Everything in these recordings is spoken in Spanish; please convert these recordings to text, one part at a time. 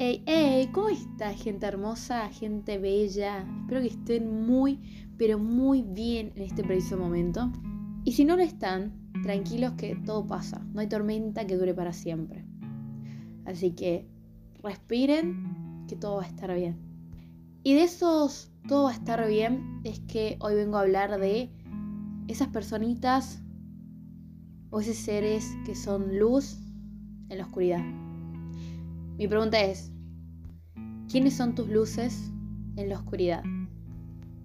hey, hey, ¿cómo está gente hermosa, gente bella? Espero que estén muy, pero muy bien en este preciso momento. Y si no lo están, tranquilos que todo pasa, no hay tormenta que dure para siempre. Así que respiren, que todo va a estar bien. Y de esos todo va a estar bien es que hoy vengo a hablar de esas personitas o esos seres que son luz en la oscuridad. Mi pregunta es, ¿quiénes son tus luces en la oscuridad?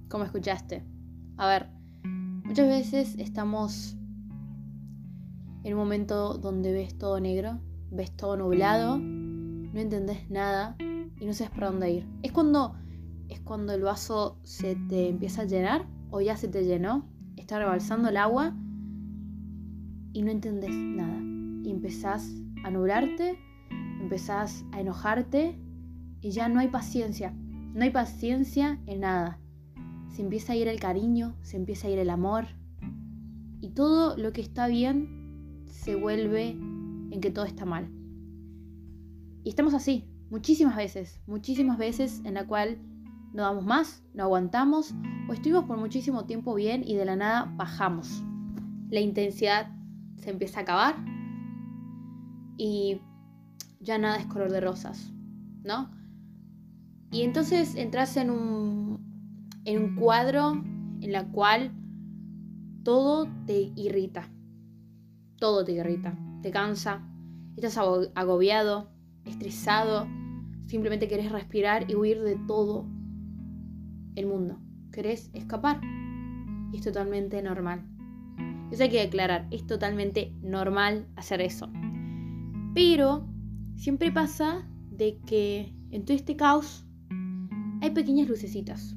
Como escuchaste. A ver, muchas veces estamos en un momento donde ves todo negro, ves todo nublado, no entendés nada y no sabes para dónde ir. Es cuando es cuando el vaso se te empieza a llenar o ya se te llenó, está rebalsando el agua y no entendés nada y empezás a nublarte empezás a enojarte y ya no hay paciencia. No hay paciencia en nada. Se empieza a ir el cariño, se empieza a ir el amor. Y todo lo que está bien se vuelve en que todo está mal. Y estamos así, muchísimas veces, muchísimas veces en la cual no damos más, no aguantamos o estuvimos por muchísimo tiempo bien y de la nada bajamos. La intensidad se empieza a acabar y ya nada es color de rosas, ¿no? Y entonces entras en un, en un cuadro en la cual todo te irrita, todo te irrita, te cansa, estás agobiado, estresado, simplemente querés respirar y huir de todo el mundo, querés escapar. Y es totalmente normal. Eso hay que declarar, es totalmente normal hacer eso. Pero siempre pasa de que en todo este caos hay pequeñas lucecitas.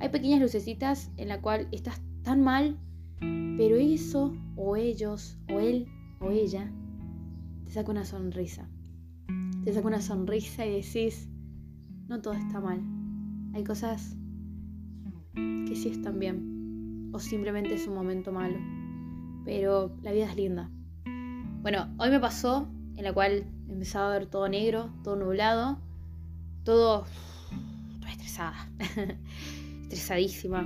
Hay pequeñas lucecitas en la cual estás tan mal, pero eso, o ellos, o él, o ella, te saca una sonrisa. Te saca una sonrisa y decís, no todo está mal. Hay cosas que sí están bien. O simplemente es un momento malo. Pero la vida es linda. Bueno, hoy me pasó en la cual empezaba a ver todo negro, todo nublado, todo, toda estresada, estresadísima.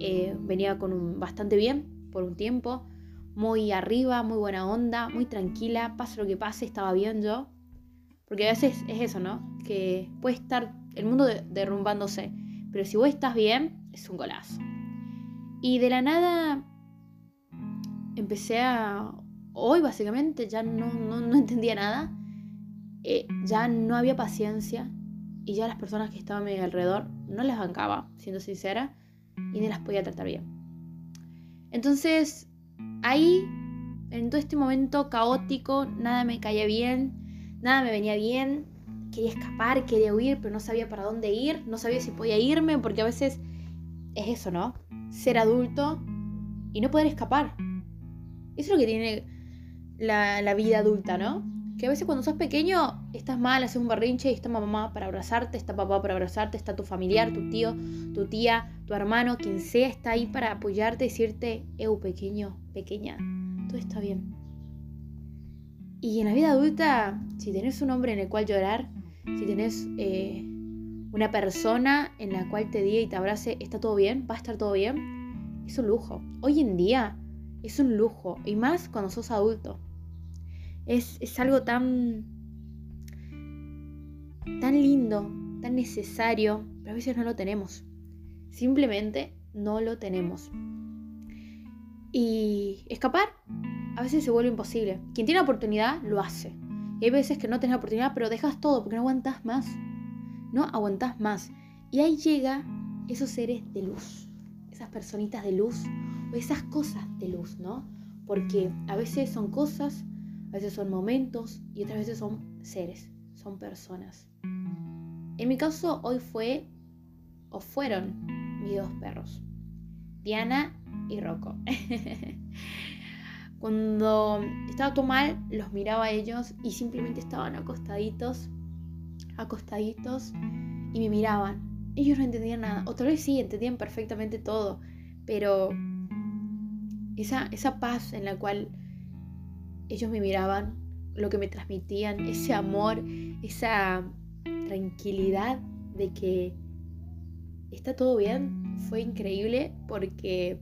Eh, venía con un, bastante bien por un tiempo, muy arriba, muy buena onda, muy tranquila, pase lo que pase, estaba bien yo. Porque a veces es eso, ¿no? Que puede estar el mundo derrumbándose, pero si vos estás bien, es un golazo. Y de la nada empecé a hoy básicamente ya no, no, entendía nada, eh, ya no había paciencia y ya las personas que estaban a mi alrededor no las bancaba, siendo sincera, y ni las podía tratar bien. Entonces, ahí, en todo este momento caótico, nada me caía bien, nada me venía bien, quería escapar, quería huir, pero no sabía para dónde ir, no sabía si podía irme, porque a veces es eso, ¿no? Ser adulto y no poder escapar. Eso es lo que tiene la, vida adulta, ¿no? Que a veces cuando sos pequeño estás mal, haces un berrinche y está mamá para abrazarte, está papá para abrazarte, está tu familiar, tu tío, tu tía, tu hermano, quien sea, está ahí para apoyarte y decirte, eu pequeño, pequeña, todo está bien. Y en la vida adulta, si tenés un hombre en el cual llorar, si tenés eh, una persona en la cual te diga y te abrace, está todo bien, va a estar todo bien, es un lujo. Hoy en día es un lujo, y más cuando sos adulto es, algo tan, tan lindo, tan necesario, pero a veces no lo tenemos. Simplemente no lo tenemos. Y escapar a veces se vuelve imposible. Quien tiene oportunidad lo hace. Y hay veces que no tienes oportunidad, pero dejas todo porque no aguantas más. No aguantas más. Y ahí llega esos seres de luz. Esas personitas de luz. O esas cosas de luz, ¿no? Porque a veces son cosas a veces son momentos y otras veces son seres, son personas. En mi caso hoy fue o fueron mis dos perros, Diana y Rocco. Cuando estaba todo mal, los miraba a ellos y simplemente estaban acostaditos, acostaditos y me miraban. Ellos no entendían nada, o tal vez sí, entendían perfectamente todo, pero esa, esa paz en la cual ellos me miraban lo que me transmitían, ese amor, esa tranquilidad de que está todo bien, fue increíble porque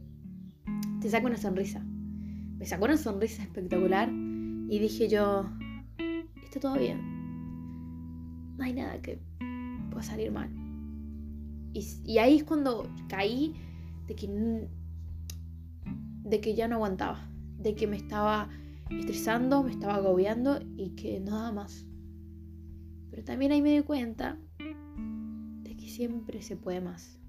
te saca una sonrisa. Me sacó una sonrisa espectacular y dije yo, está todo bien. No hay nada que pueda salir mal. Y, ahí es cuando caí de que, de que ya no aguantaba, de que me estaba estresando, me estaba agobiando y que nada más. Pero también ahí me di cuenta de que siempre se puede más.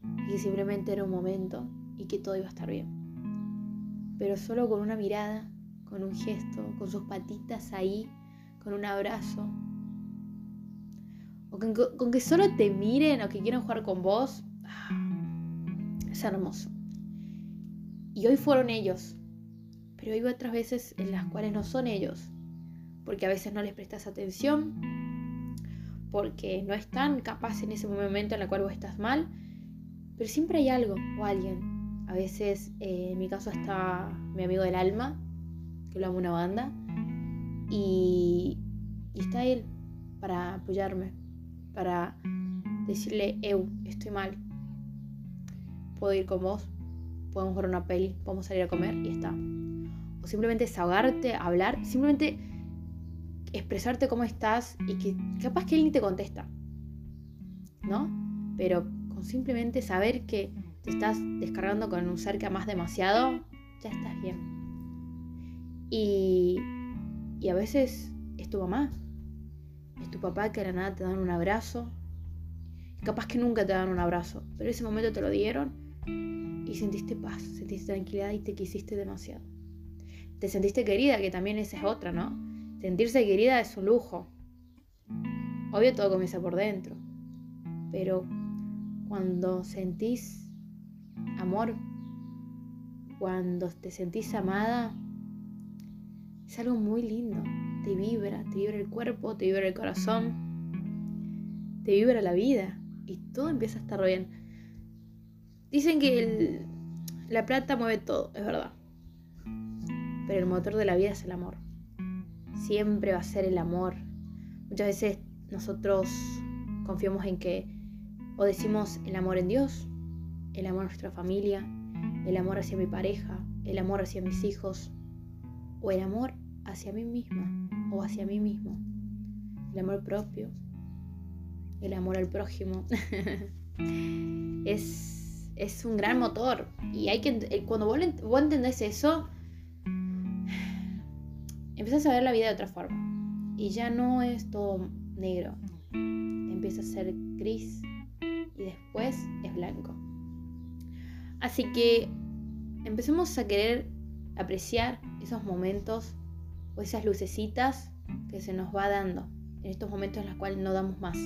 Y que simplemente era un momento y que todo iba a estar bien. Pero solo con una mirada, con un gesto, con sus patitas ahí, con un abrazo. O con, que solo te miren o que quieran jugar con vos. Ah, es hermoso. Y hoy fueron ellos. Pero hay otras veces en las cuales no son ellos. Porque a veces no les prestas atención. Porque no están capaz en ese momento en el cual vos estás mal. Pero siempre hay algo o alguien. A veces, eh, en mi caso, está mi amigo del alma, que lo amo una banda. Y, y está él para apoyarme, para decirle, Eu, estoy mal. Puedo ir con vos, podemos ver una peli, podemos salir a comer y está. Simplemente desahogarte, hablar, simplemente expresarte cómo estás y que capaz que él te contesta. ¿No? Pero con simplemente saber que te estás descargando con un ser que amas demasiado, ya estás bien. Y, y a veces es tu mamá, es tu papá que a la nada te dan un abrazo. Capaz que nunca te dan un abrazo, pero ese momento te lo dieron y sentiste paz, sentiste tranquilidad y te quisiste demasiado. Te sentiste querida, que también esa es otra, ¿no? Sentirse querida es un lujo. Obvio todo comienza por dentro, pero cuando sentís amor, cuando te sentís amada, es algo muy lindo. Te vibra, te vibra el cuerpo, te vibra el corazón, te vibra la vida y todo empieza a estar bien. Dicen que la plata mueve todo, es verdad. Pero el motor de la vida es el amor. Siempre va a ser el amor. Muchas veces nosotros confiamos en que o decimos el amor en Dios, el amor a nuestra familia, el amor hacia mi pareja, el amor hacia mis hijos, o el amor hacia mí misma o hacia mí mismo, el amor propio, el amor al prójimo. es, es, un gran motor y hay que, eh, cuando vos, vos entendés eso, empiezas a ver la vida de otra forma y ya no es todo negro, empieza a ser gris y después es blanco. Así que empecemos a querer apreciar esos momentos o esas lucecitas que se nos va dando en estos momentos en los cuales no damos más.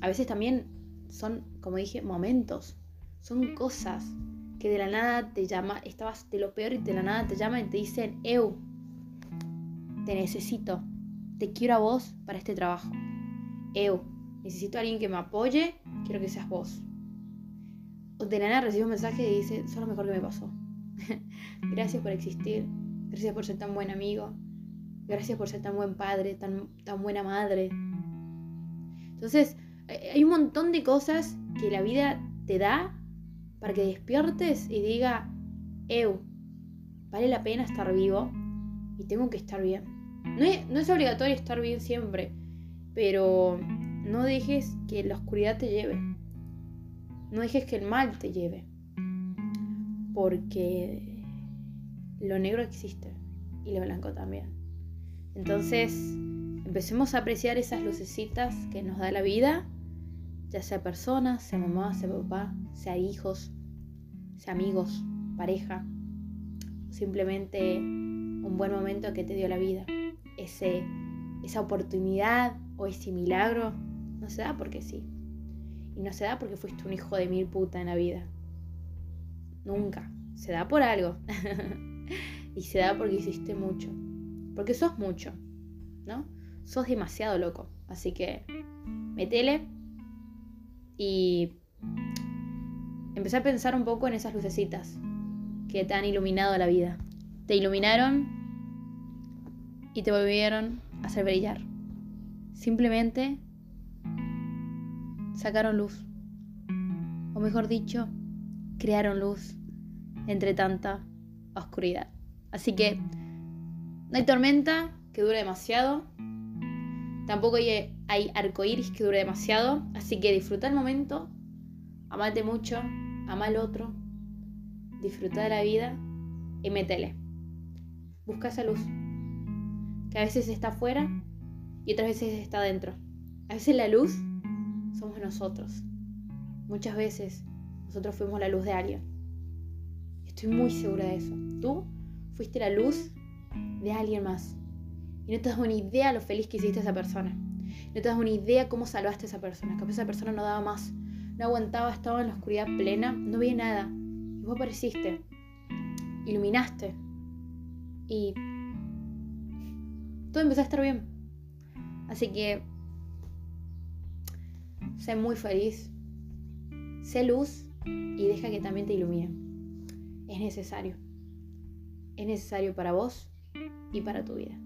A veces también son, como dije, momentos, son cosas que de la nada te llama, estabas de lo peor y de la nada te llaman y te dicen, Eu, te necesito, te quiero a vos para este trabajo. Eu, necesito a alguien que me apoye, quiero que seas vos. O de nada recibo un mensaje y dice, sos lo mejor que me pasó. gracias por existir, gracias por ser tan buen amigo, gracias por ser tan buen padre, tan, tan buena madre. Entonces, hay un montón de cosas que la vida te da para que despiertes y diga, Eu, vale la pena estar vivo y tengo que estar bien. No es, no es obligatorio estar bien siempre, pero no dejes que la oscuridad te lleve. No dejes que el mal te lleve. Porque lo negro existe y lo blanco también. Entonces, empecemos a apreciar esas lucecitas que nos da la vida, ya sea persona, sea mamá, sea papá, sea hijos, sea amigos, pareja, simplemente un buen momento que te dio la vida, ese, esa oportunidad o ese milagro no se da porque sí. Y no se da porque fuiste un hijo de mil puta en la vida. Nunca. Se da por algo. y se da porque hiciste mucho. Porque sos mucho. ¿No? Sos demasiado loco. Así que metele y empecé a pensar un poco en esas lucecitas que te han iluminado la vida. Te iluminaron y te volvieron a hacer brillar. Simplemente sacaron luz. O mejor dicho, crearon luz entre tanta oscuridad. Así que no hay tormenta que dure demasiado. Tampoco hay, hay arcoíris que dure demasiado. Así que disfruta el momento. Amate mucho. Ama al otro. Disfruta de la vida. Y métele. Busca esa luz. Que a veces está afuera y otras veces está dentro. A veces la luz somos nosotros. Muchas veces nosotros fuimos la luz de alguien. Estoy muy segura de eso. Tú fuiste la luz de alguien más. Y no te das una idea lo feliz que hiciste a esa persona. No te das una idea cómo salvaste a esa persona. Que esa persona no daba más. No aguantaba, estaba en la oscuridad plena, no veía nada. Y vos apareciste. Iluminaste. Y todo empezó a estar bien. Así que sé muy feliz, sé luz y deja que también te ilumine. Es necesario. Es necesario para vos y para tu vida.